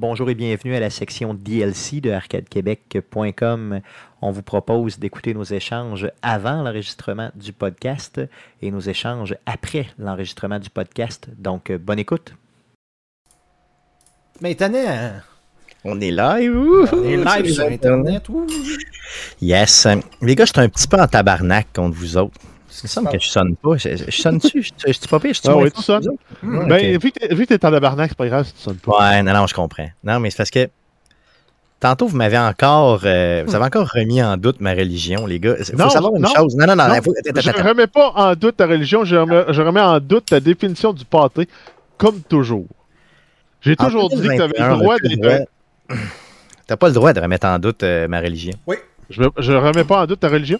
Bonjour et bienvenue à la section DLC de arcadequebec.com. On vous propose d'écouter nos échanges avant l'enregistrement du podcast et nos échanges après l'enregistrement du podcast. Donc, bonne écoute. Maintenant, On est live. on est live sur Internet. ouh. Yes. Les gars, je suis un petit peu en tabarnak contre vous autres. Il me semble que je sonne pas. Je, je- je sonne-tu? Je, suis pas pire? Je suis Ah oui, tu sonnes? autres? Ben, vu que que t'es en tabarnak, c'est pas grave si tu sonnes pas. Ouais, non, non, je comprends. Non, mais c'est parce que tantôt, vous m'avez encore, euh, vous avez encore remis en doute ma religion, les gars. Il faut Non, savoir une non, chose. Non, non, non, faut- Je attends. remets pas en doute ta religion, je remets, je remets en doute ta définition du pâté, comme toujours. J'ai toujours dit que t'avais 2021, le droit d'être. T'as pas le droit de remettre en doute euh, ma religion. Je, je remets pas en doute ta religion,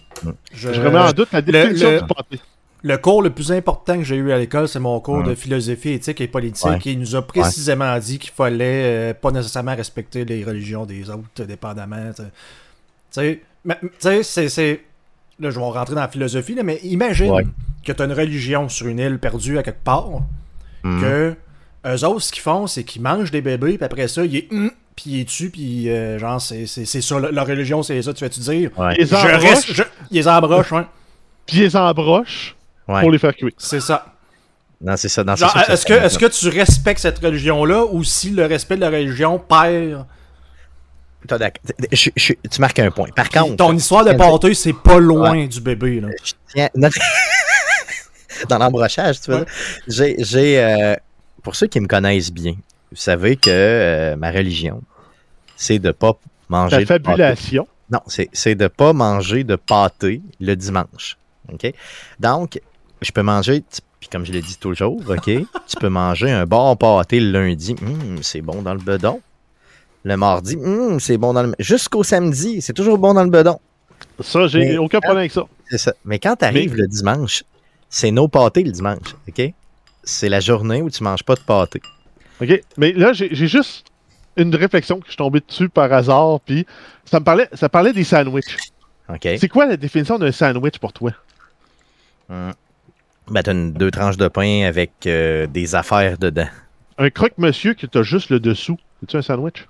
Je, je remets en doute la définition le- du pâté. Le cours le plus important que j'ai eu à l'école, c'est mon cours de philosophie éthique et politique Ouais. qui nous a précisément dit qu'il fallait euh, pas nécessairement respecter les religions des autres, dépendamment. Tu sais, mais- tu sais, c'est-. Là, je vais rentrer dans la philosophie, là, mais imagine Ouais. que tu as une religion sur une île perdue à quelque part, Hmm. que eux autres, ce qu'ils font, c'est qu'ils mangent des bébés, puis après ça, ils est puis ils tuent, puis euh, genre, c'est c'est- c'est ça, leur religion, c'est ça, tu vas-tu dire? Ouais. Les Je embroches, reste, je- ils les embrochent, ouais. puis ils les embrochent Ouais. pour les faire cuire. C'est ça. Non, c'est ça. non, c'est Genre, ça est-ce que, est-ce que tu respectes cette religion-là ou si le respect de la religion perd? T'as d'accord. Je- je- tu marques un point. Par contre, ton histoire de pâté, c'est pas loin du bébé, là. je tiens. non, Dans l'embrochage, tu veux Ouais. dire? J'ai. j'ai, euh, Pour ceux qui me connaissent bien, vous savez que euh, ma religion, c'est de pas manger. De pâté. fabulation. Non, c'est de pas manger de pâté le dimanche. OK? Donc, je peux manger, puis comme je l'ai dit toujours, OK? tu peux manger un bon pâté le lundi. Hum, c'est bon dans le bedon. Le mardi, hum, c'est bon dans le. Jusqu'au samedi, c'est toujours bon dans le bedon. Ça, j'ai aucun problème avec ça. C'est ça. Mais quand tu arrives le dimanche, c'est nos pâtés le dimanche. OK? C'est la journée où tu manges pas de pâté. OK? Mais là, j'ai juste une réflexion que je suis tombé dessus par hasard, puis ça me parlait, ça parlait des sandwichs. OK? C'est quoi la définition d'un sandwich pour toi? Hum. Ben, t'as deux tranches de pain avec euh, des affaires dedans. Un croque-monsieur que t'as juste le dessous. C'est-tu un sandwich?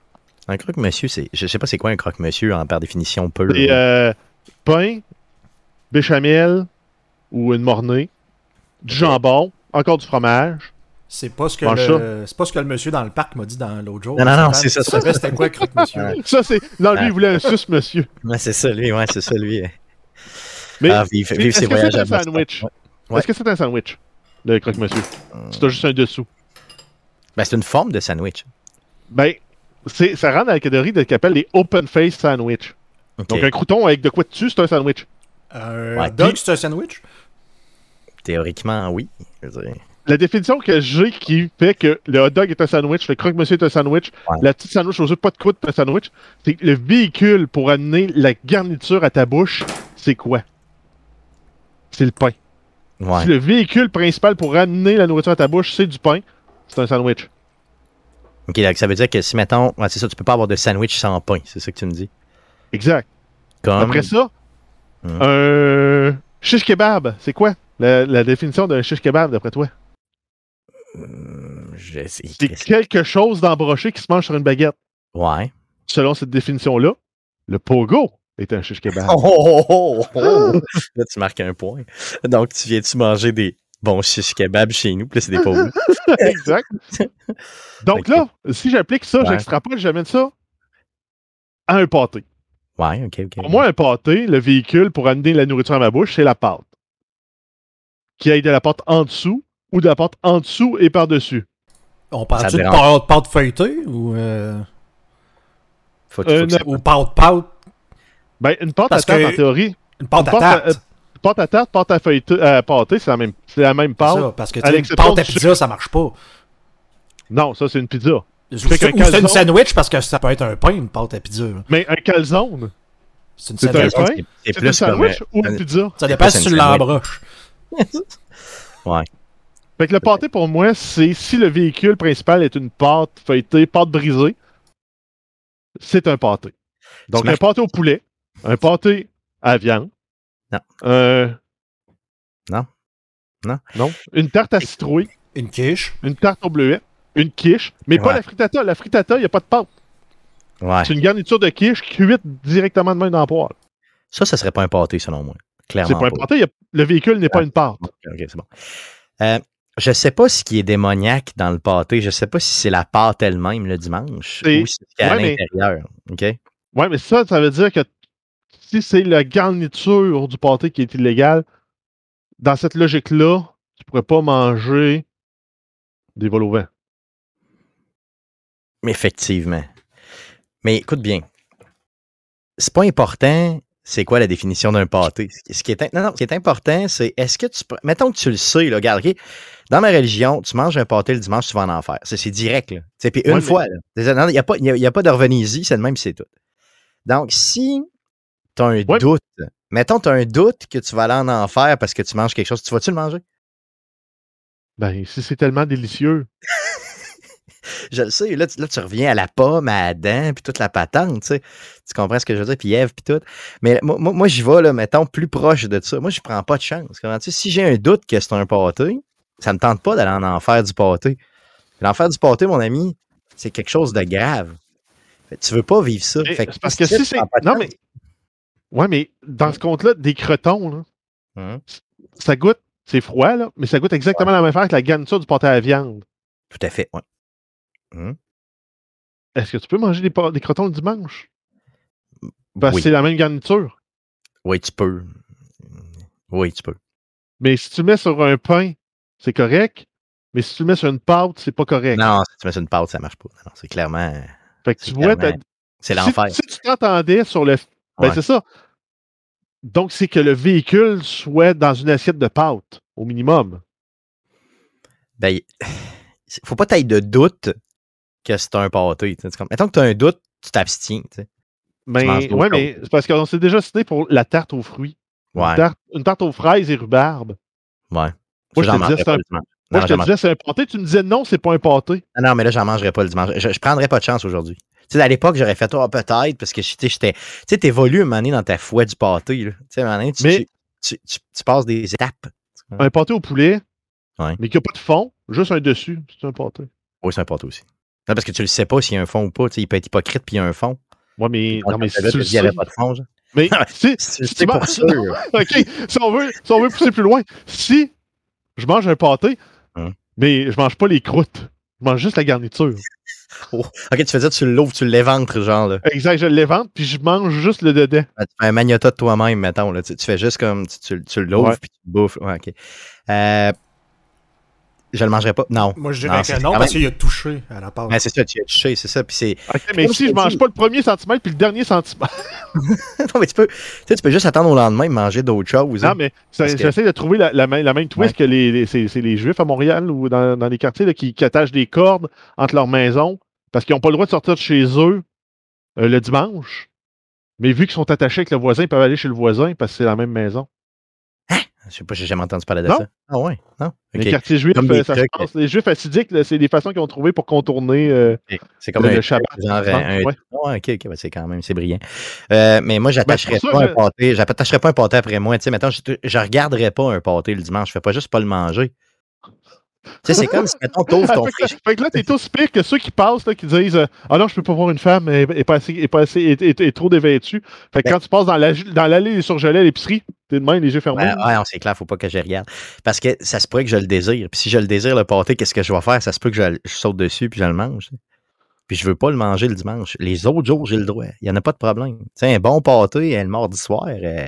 Un croque-monsieur, c'est. Je sais pas c'est quoi un croque-monsieur en par définition. Et euh, pain, béchamel ou une mornée, du jambon, encore du fromage. C'est pas ce que le, c'est pas ce que le monsieur dans le parc m'a dit dans l'autre jour. Non, non, non, c'est ça. savais c'était quoi, croque monsieur? Ça, c'est. Non, lui, il voulait un sus monsieur. Ouais, c'est ça, lui. Ouais, c'est ça, lui. Mais ah, vive, c'est- vive est-ce ses que voyages à sandwich? Ouais. Ouais. Est-ce que c'est un sandwich, le croque-monsieur? C'est juste un dessous. Ben, c'est une forme de sandwich. Ben, c'est, ça rentre dans la catégorie de ce qu'on appelle les open face sandwich. Donc, un crouton avec de quoi dessus, c'est un sandwich. Ouais. hot dog, c'est un sandwich? Théoriquement, oui. Je veux dire. La définition que j'ai qui fait que le hot dog est un sandwich, le croque-monsieur est un sandwich, Ouais. la petite sandwich aux œufs pas de croûte est un sandwich, c'est que le véhicule pour amener la garniture à ta bouche, c'est quoi? C'est le pain. Ouais. Si le véhicule principal pour amener la nourriture à ta bouche, c'est du pain, c'est un sandwich. OK, donc ça veut dire que si, mettons, ouais, c'est ça, tu peux pas avoir de sandwich sans pain. C'est ça que tu me dis? Exact. Comme. Après ça, Hum. un shish kebab, c'est quoi? La, la définition d'un shish kebab, d'après toi? Je sais. C'est quelque chose d'embroché qui se mange sur une baguette. Ouais. Selon cette définition-là, le pogo est un shish kebab. Oh, oh, oh, oh, oh. Là, tu marques un point. Donc, tu viens-tu manger des bons shish kebabs chez nous? Puis là, c'est des pauvres. exact. Donc là, si j'applique ça, Ouais. j'extrapole, j'amène ça à un pâté. Ouais, OK, OK. Pour moi, un pâté, le véhicule pour amener la nourriture à ma bouche, c'est la pâte. Y ait de la pâte en dessous ou de la pâte en dessous et par-dessus. On parle-tu de pâte, pâte feuilletée ou, euh, Faut, faut Euh, ou pâte pâte? Ben, une pâte Parce à tarte, que- en théorie. Une pâte à Une pâte à- tarte. Pâte à tarte, pâte à feuilleté, euh, pâté, c'est la même, c'est la même c'est pâte. ça, parce que tu à sais, une pâte à pizza, ça marche pas. Non, ça, c'est une pizza. Ou c'est c'est une sandwich parce que ça peut être un pain, une pâte à pizza. Mais un calzone, C'est une C'est un sandwich. pain? c'est- un plus comme. sandwich euh, ou une pizza? Ça dépend si une tu l'embroches. Fait que le pâté, pour moi, c'est si le véhicule principal est une pâte feuilletée, pâte brisée, c'est un pâté. Donc, un pâté au poulet, un pâté à viande, Non. euh, Non. Non. Non. Une tarte à citrouille, Une quiche. une tarte au bleuet, une quiche, mais pas la frittata. La frittata, il n'y a pas de pâte. Ouais. C'est une garniture de quiche cuite directement de main dans la poêle. Ça, ça serait pas un pâté, selon moi. Clairement. C'est pas un pâté, a- le véhicule n'est pas une pâte. Ok, ok, c'est bon. Euh, je sais pas ce qui est démoniaque dans le pâté. Je sais pas si c'est la pâte elle-même le dimanche ou si c'est à ouais, l'intérieur. OK? Ouais, mais ça, ça veut dire que si c'est la garniture du pâté qui est illégale, dans cette logique-là, tu pourrais pas manger des vols au vent. Effectivement. Mais écoute bien. C'est pas important, c'est quoi la définition d'un pâté. Ce qui- est, non, non, ce qui est important, c'est est-ce que tu. Mettons que tu le sais, là, regarde, OK, Dans ma religion, tu manges un pâté le dimanche, tu vas en enfer. C'est direct, là. Puis une Ouais, fois. Il n'y a, pas- y a- y a pas de revenez-y, c'est le même, c'est tout. Donc, si tu as un Ouais. doute, mettons, tu as un doute que tu vas aller en enfer parce que tu manges quelque chose, tu vas-tu le manger? Ben, si c'est tellement délicieux. Je le sais, là, tu, là, tu reviens à la pomme, à Adam, puis toute la patente, tu sais. Tu comprends ce que je veux dire, puis Ève, puis tout. Mais moi, moi, moi, j'y vais, là, mettons, plus proche de ça. Moi, je prends pas de chance. Comment tu sais, si j'ai un doute que c'est un pâté, ça me tente pas d'aller en enfer du pâté. L'enfer du pâté, mon ami, c'est quelque chose de grave. Fait tu veux pas vivre ça. Fait que parce que si c'est. Non, mais. Ouais, mais dans ce compte-là, des cretons, là, Hum, ça goûte. C'est froid, là, mais ça goûte exactement la même affaire que la garniture du pâté à la viande. Tout à fait, ouais. Est-ce que tu peux manger des, des crotons le dimanche? Parce que c'est la même garniture. oui, tu peux. Oui, tu peux. Mais si tu le mets sur un pain, c'est correct. Mais si tu le mets sur une pâte, c'est pas correct. Non, si tu mets sur une pâte, ça marche pas. Non, c'est clairement. Fait que c'est tu vois, C'est si- l'enfer. Si, tu t'entendais sur le. Ben, Ouais. c'est ça. Donc, c'est que le véhicule soit dans une assiette de pâte, au minimum. Ben, faut pas t'aille de doute que c'est un pâté. comme- Mettons que tu as un doute, tu t'abstiens. Mais, ouais, mais c'est parce qu'on s'est déjà cité pour la tarte aux fruits. Ouais, Une, tarte, une tarte aux fraises et rhubarbe. ouais. Moi, Ça, je te disais, c'est un-. Moi, Non, je te j'en mange- disais, c'est un pâté. Tu me disais non, c'est pas un pâté. non, non, mais là, j'en mangerai pas le dimanche. Je, je prendrais pas de chance aujourd'hui. Tu sais, à l'époque, j'aurais fait, oh, peut-être, parce que tu sais, j'étais. Tu sais, t'évolues un moment donné dans ta foi du pâté. là. Tu sais, un donné, tu, Mais- tu, tu- tu- tu passes des étapes. Un pâté au poulet, Ouais. mais qui n'a pas de fond, juste un dessus. C'est un pâté. Oui, c'est un pâté aussi. Non, parce que tu le sais pas s'il y a un fond ou pas. Tu sais, il peut être hypocrite puis il y a un fond. Ouais, mais, non, mais si tu le dis, il y avait pas de fond. genre. Mais si, tu pour sûr. OK, si on, veut, si on veut pousser plus loin, si je mange un pâté, Hum. mais je mange pas les croûtes, je mange juste la garniture. Ok, tu fais dire, tu l'ouvres, tu l'éventres, genre. Là. Exact, je l'évente, puis je mange juste le dedans. Ah, Tu fais un magnotta de toi-même, mettons. Là. Tu, tu fais juste comme. Tu, tu, tu l'ouvres puis tu le bouffes. Ouais, ok. Euh, je le mangerai pas. Non. Moi, je dirais que non, parce qu'il a touché à la pâte. Ouais, c'est ça, tu as touché, c'est ça. Puis c'est. OK, mais Comme si je mange pas le premier centimètre puis le dernier centimètre. non, mais tu peux, tu sais, tu peux juste attendre au lendemain et manger d'autres choses. hein. Non, mais Parce que- j'essaie de trouver la, la même, la même twist que les, les- c'est, c'est les Juifs à Montréal ou dans, dans les quartiers là, qui, qui attachent des cordes entre leurs maisons parce qu'ils n'ont pas le droit de sortir de chez eux euh, le dimanche. Mais vu qu'ils sont attachés avec le voisin, ils peuvent aller chez le voisin parce que c'est la même maison. Je sais pas, j'ai jamais entendu parler de Non? ça. Ah ouais, non? Les quartiers juifs, euh, ça se passe. Les juifs assidiques, c'est des façons qu'ils ont trouvées pour contourner. euh. C'est comme Le- un Shabbat, genre je pense, un, ouais. Ouais, ok, ouais, c'est quand même, c'est brillant. Euh, mais moi, j'attacherais Ben, pour pas ça, un pâté. J'attacherais pas un pâté après moi. Tu sais, mettons, je, je regarderais pas un pâté le dimanche. Je fais pas juste pas le manger. Tu sais, c'est comme si, mettons, t'ouvres ton fait, que, frigo. fait que là, t'es aussi pire que ceux qui passent, là, qui disent euh, Ah non, je peux pas voir une femme, elle est pas assez, elle est pas assez, elle est- elle est trop dévêtue. Fait que Ben- quand tu passes dans, la, dans l'allée des surgelés à l'épicerie, t'es de même, les yeux fermés. Ouais, ouais, non, c'est clair, faut pas que je regarde. Parce que ça se pourrait que je le désire. Puis si je le désire, le pâté, qu'est-ce que je vais faire? Ça se peut que je, je saute dessus puis je le mange. Puis je veux pas le manger le dimanche. Les autres jours, j'ai le droit. Il y en a pas de problème. Tu sais, un bon pâté, le mardi soir, euh,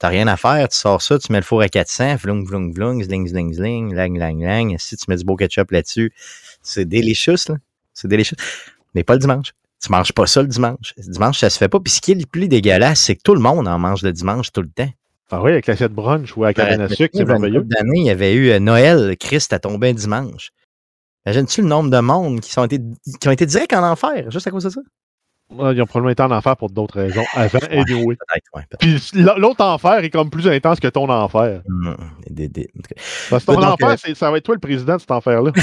t'as rien à faire. Tu sors ça, tu mets le four à 400, vlung, vlung, vlung, zling, zling, zling, lang, lang, lang. Si tu mets du beau ketchup là-dessus, c'est délicieux, là. C'est délicieux. Mais pas le dimanche. Tu manges pas ça le dimanche. Le dimanche, ça se fait pas. Puis ce qui est le plus dégueulasse, c'est que tout le monde en mange le dimanche tout le temps. Ah oui, avec l'assiette brunch ou à la cabane à sucre, c'est merveilleux. il y avait eu euh, Noël, Christ a tombé un dimanche. Imagines-tu le nombre de monde qui, sont été, qui ont été directs en enfer juste à cause de ça? Ils ont probablement été en enfer pour d'autres raisons avant et oui. Peut-être, ouais. Puis l'autre enfer est comme plus intense que ton enfer. Des- des- cas, Parce que ton Donc, enfer, euh, ça va être toi le président de cet enfer-là. tout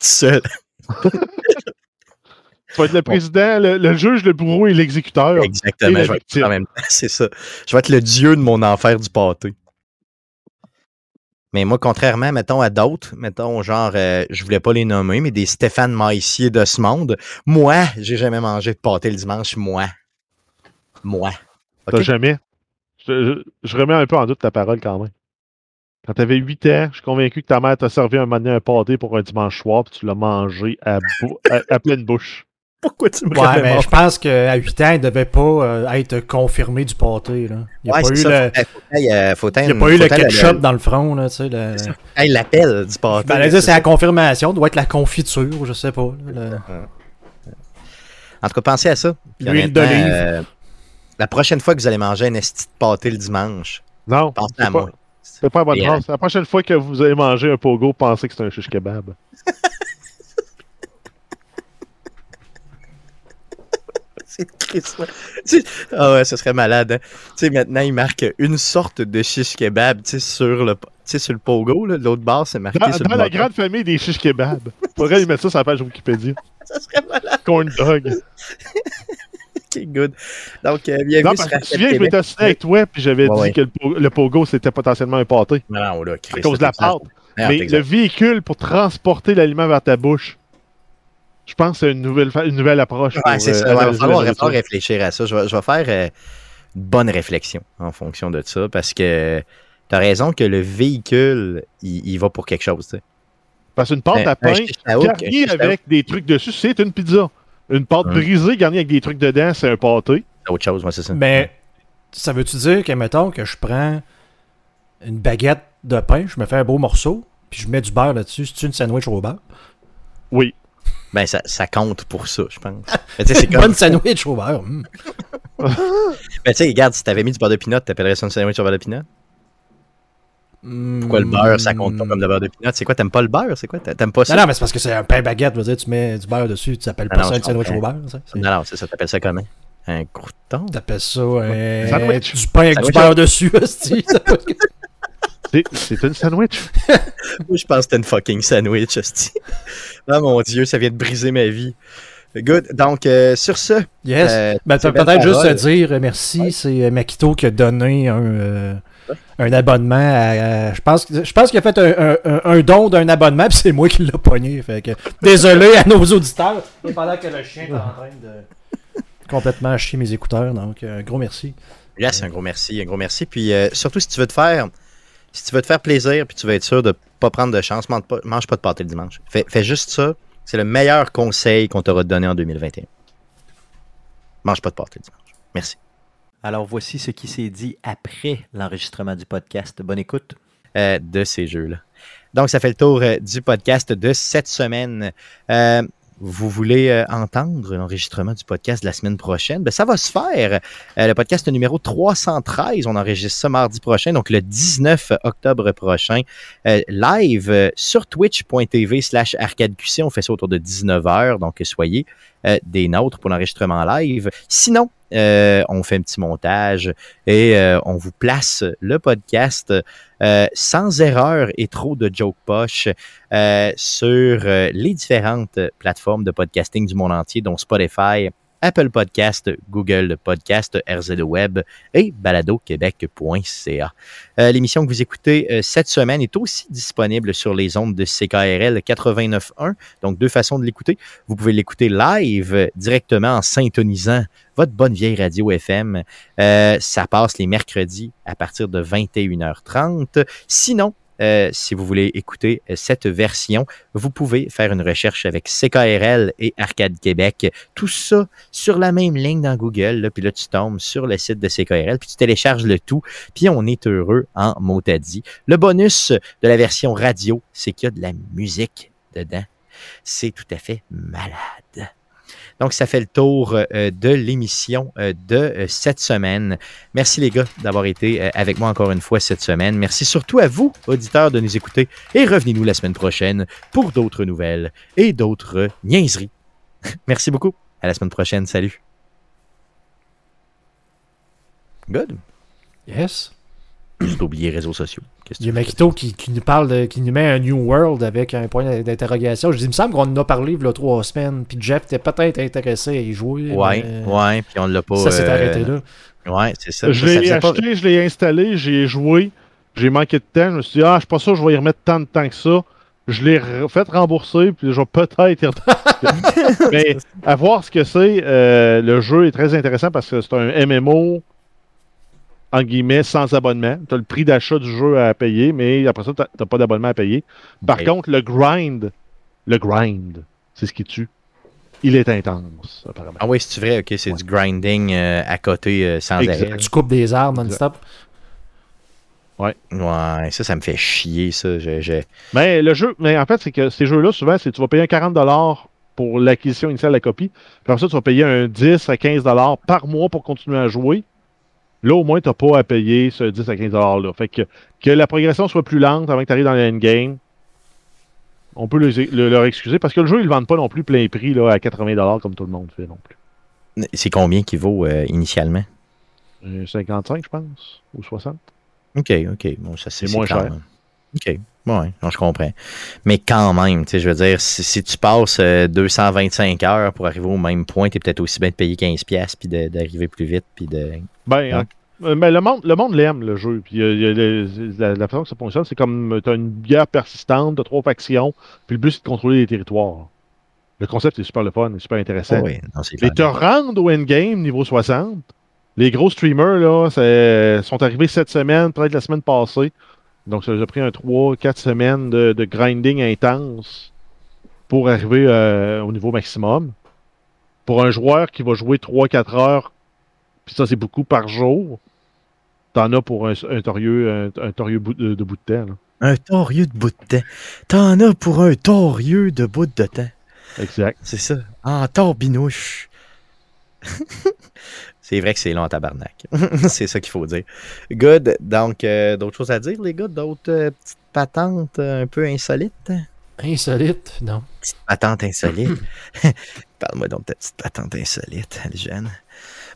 seul. tu vas être le président, le, le juge, le bourreau et l'exécuteur. Exactement. Et je vais être en même temps, c'est ça. Je vais être le dieu de mon enfer du pâté. Mais moi, contrairement, mettons, à d'autres, mettons, genre, euh, je voulais pas les nommer, mais des Stéphane Maissier de ce monde, moi, j'ai jamais mangé de pâté le dimanche, moi. Moi. T'as jamais? Je, je- je remets un peu en doute ta parole quand même. Quand t'avais 8 ans, je suis convaincu que ta mère t'a servi un moment donné un pâté pour un dimanche soir, puis tu l'as mangé à, bou- à, à pleine bouche. Pourquoi tu me Ouais, mais je pense qu'à 8 ans, il devait pas euh, être confirmé du pâté. Là. Il n'y a Ouais, pas eu c'est ça. le, Faut, faut, qu'il y ait, euh, il a pas eu le ketchup dans le front. Là, tu sais, le- C'est ça. Hey, l'appel du pâté. Ben, c'est c'est la confirmation, doit être la confiture, je sais pas. là, le- En tout cas, pensez à ça. L'huile d'olive. euh, la prochaine fois que vous allez manger un esti de pâté le dimanche, Non, pensez à pas, moi. c'est pas une bonne Et, phrase. La prochaine fois que vous allez manger un pogo, pensez que c'est un shish kebab. Ouais. Ah ouais, ce serait malade. hein. Tu sais, maintenant, il marque une sorte de shish kebab tu sais, sur le, sur le pogo. L'autre barre, c'est marqué Dans, sur dans le la grande famille des shish kebab. Faudrait lui mettre ça sur la page Wikipédia. Ça serait malade. Corn dog. Ok, good. Donc, euh, bienvenue Non, sur parce que tu Arcade souviens, je m'étais assis avec toi, puis j'avais Ouais, dit ouais. que le, po- le pogo, c'était potentiellement un pâté. Non, là, À cause de la pâte. Merde, Mais exact. le véhicule pour transporter l'aliment vers ta bouche, je pense que c'est une nouvelle, une nouvelle approche. Ouais, c'est euh, ça. Ouais, il va falloir, réfléchir à ça. Je vais, je vais faire euh, une bonne réflexion en fonction de ça parce que tu as raison que le véhicule, il, il va pour quelque chose. tu sais. Parce qu'une pâte Un- à un pain garnie avec des trucs dessus, c'est une pizza. Une pâte Hum. brisée garnie avec des trucs dedans, c'est un pâté. c'est autre chose, moi, c'est ça. Mais ça veut-tu dire que, mettons, que je prends une baguette de pain, je me fais un beau morceau, puis je mets du beurre là-dessus, c'est une sandwich au beurre? Oui. Ben, ça, ça compte pour ça, je pense. Mais sais, c'est comme. bonne sandwich au beurre. Mais tu sais, regarde, si t'avais mis du beurre de pinot, t'appellerais ça une sandwich au beurre de pinot? Pourquoi le beurre, ça compte pas comme le beurre de pinot? C'est quoi, t'aimes pas le beurre? C'est quoi? T'a- T'aimes pas ça? Non, non, mais c'est parce que c'est un pain baguette, je veux dire, tu mets du beurre dessus, tu t'appelles Ah pas non, ça une sandwich au beurre. ça. Non, non, c'est ça, t'appelles ça comment? Un crouton? T'appelles ça un... Sandwich. du pain avec du beurre dessus, hostie. C'est- C'est une sandwich. Moi, je pense que c'était une fucking sandwich, hostie. Ah mon dieu, ça vient de briser ma vie. Good. Donc, euh, sur ce, Yes. euh, Ben, c'est peut-être juste dire euh, merci, c'est euh, Makito qui a donné un, euh, un abonnement à, à- je pense que- je pense qu'il a fait un, un- don d'un abonnement puis c'est moi qui l'ai pogné fait que désolé à nos auditeurs et pendant que le chien est en train de complètement chier mes écouteurs donc un gros merci Yes, un gros merci, un gros merci. Puis euh, surtout, si tu veux te faire, si tu veux te faire plaisir, puis tu veux être sûr de pas prendre de chance, mange pas, mange pas de pâté le dimanche. Fais, fais juste ça. C'est le meilleur conseil qu'on t'aura donné en 2021. Mange pas de pâté le dimanche. Merci. Alors voici ce qui s'est dit après l'enregistrement du podcast. Bonne écoute. euh, de ces jeux-là. Donc, ça fait le tour euh, du podcast de cette semaine. Euh, vous voulez euh, entendre l'enregistrement du podcast de la semaine prochaine? Ben, ça va se faire. Euh, le podcast numéro 313, on enregistre ça mardi prochain, donc le 19 octobre prochain, euh, live sur twitch.tv slash arcadeqc. On fait ça autour de 19h, donc soyez des nôtres pour l'enregistrement live. Sinon, euh, on fait un petit montage et euh, on vous place le podcast euh, sans erreur et trop de joke poche euh, sur euh, les différentes plateformes de podcasting du monde entier, dont Spotify, Apple Podcast, Google Podcast, RZO Web et baladoquebec.ca. Euh, L'émission que vous écoutez euh, cette semaine est aussi disponible sur les ondes de CKRL 89.1, donc deux façons de l'écouter. Vous pouvez l'écouter live directement en syntonisant votre bonne vieille radio FM. Euh, ça passe les mercredis à partir de 21h30. Sinon, euh, si vous voulez écouter euh, cette version, vous pouvez faire une recherche avec CKRL et Arcade Québec. Tout ça sur la même ligne dans Google. là, puis là, tu tombes sur le site de CKRL, puis tu télécharges le tout. Puis on est heureux en motadis. Le bonus de la version radio, c'est qu'il y a de la musique dedans. C'est tout à fait malade. Donc, ça fait le tour euh, de l'émission euh, de euh, cette semaine. Merci les gars d'avoir été avec moi encore une fois cette semaine. Merci surtout à vous, auditeurs, de nous écouter. Et revenez-nous la semaine prochaine pour d'autres nouvelles et d'autres niaiseries. Merci beaucoup. À la semaine prochaine. Salut. Good. yes Juste oublié les réseaux sociaux. Il y a? Makito qui, qui nous parle de- qui nous met un New World avec un point d'interrogation je dis il me semble qu'on en a parlé il y a trois semaines puis Jeff était peut-être intéressé à y jouer Ouais, mais ouais, puis on l'a pas. ça s'est euh, arrêté là Ouais, c'est ça. Je l'ai pas- acheté, je l'ai installé, j'y ai joué. J'ai manqué de temps. Je me suis dit, ah, je suis pas sûr que je vais y remettre tant de temps que ça. Je l'ai fait rembourser, puis je vais peut-être. Mais à voir ce que c'est, euh, le jeu est très intéressant parce que c'est un MMO, en guillemets, sans abonnement. Tu as le prix d'achat du jeu à payer, mais après ça, tu n'as pas d'abonnement à payer. Par contre, le grind, le grind, c'est ce qui tue. Il est intense, apparemment. Ah oui, c'est vrai, ok, c'est du grinding euh, à côté euh, sans Exact. arrêt. Tu coupes des arbres non-stop? Ouais, ça, ça me fait chier, ça. Je, je- Mais le jeu, mais en fait, c'est que ces jeux-là, souvent, c'est tu vas payer un 40$ pour l'acquisition initiale de la copie. Puis après ça, tu vas payer un 10 à 15$ par mois pour continuer à jouer. Là, au moins, tu n'as pas à payer ce 10 à 15$-là. Fait que, que la progression soit plus lente avant que tu arrives dans le endgame, on peut le- leur excuser parce que le jeu, ils ne le vendent pas non plus plein prix là, à 80$ comme tout le monde fait non plus. C'est combien qu'il vaut euh, initialement? Euh, 55, je pense, ou 60. Ok, ok. Bon, ça, c'est moins cher. même- Ok, non, je comprends. Mais quand même, tu sais, je veux dire, si, si tu passes euh, 225 heures pour arriver au même point, t'es peut-être aussi bien de payer 15$ piastres, puis d'arriver plus vite, puis de... Ben, euh, mais le monde, le monde l'aime, le jeu. Puis euh, la, la façon que ça fonctionne, c'est comme tu as une guerre persistante de trois factions, puis le but, c'est de contrôler les territoires. Le concept est super le fun, est super intéressant. Oh, oui, non, Mais te rendre au endgame niveau 60, les gros streamers là, sont arrivés cette semaine, peut-être la semaine passée. Donc ça a pris un 3-4 semaines de, de grinding intense pour arriver euh, au niveau maximum. Pour un joueur qui va jouer 3-4 heures, puis ça c'est beaucoup par jour, t'en as pour un, un torieux, un, un torieux bout de, de bout de temps. là. Un torieux de bout de temps. T'en as pour un torieux de bout de temps. Exact. C'est ça. En torbinouche. c'est vrai que c'est long en tabarnak. c'est ça qu'il faut dire. Good. Donc, euh, d'autres choses à dire, les gars? D'autres euh, petites patentes euh, un peu insolites? Insolite, non. Petite patente insolite. Parle-moi donc de ta petite patente insolite, les jeunes.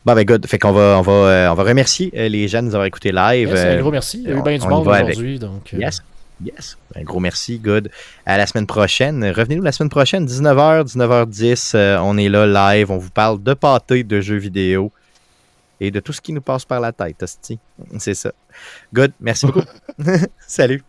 Bon, ben, good. Fait qu'on va, on va, euh, on va remercier les jeunes de nous avoir écouté live. Yes, un gros merci. Il y a eu bien du monde avec. aujourd'hui. Donc, Yes. Yes. Un gros merci. Good. À la semaine prochaine. Revenez-nous la semaine prochaine, 19h, 19h10. Euh, on est là live. On vous parle de pâté, de jeux vidéo et de tout ce qui nous passe par la tête. C'est ça. Good. Merci beaucoup. Salut.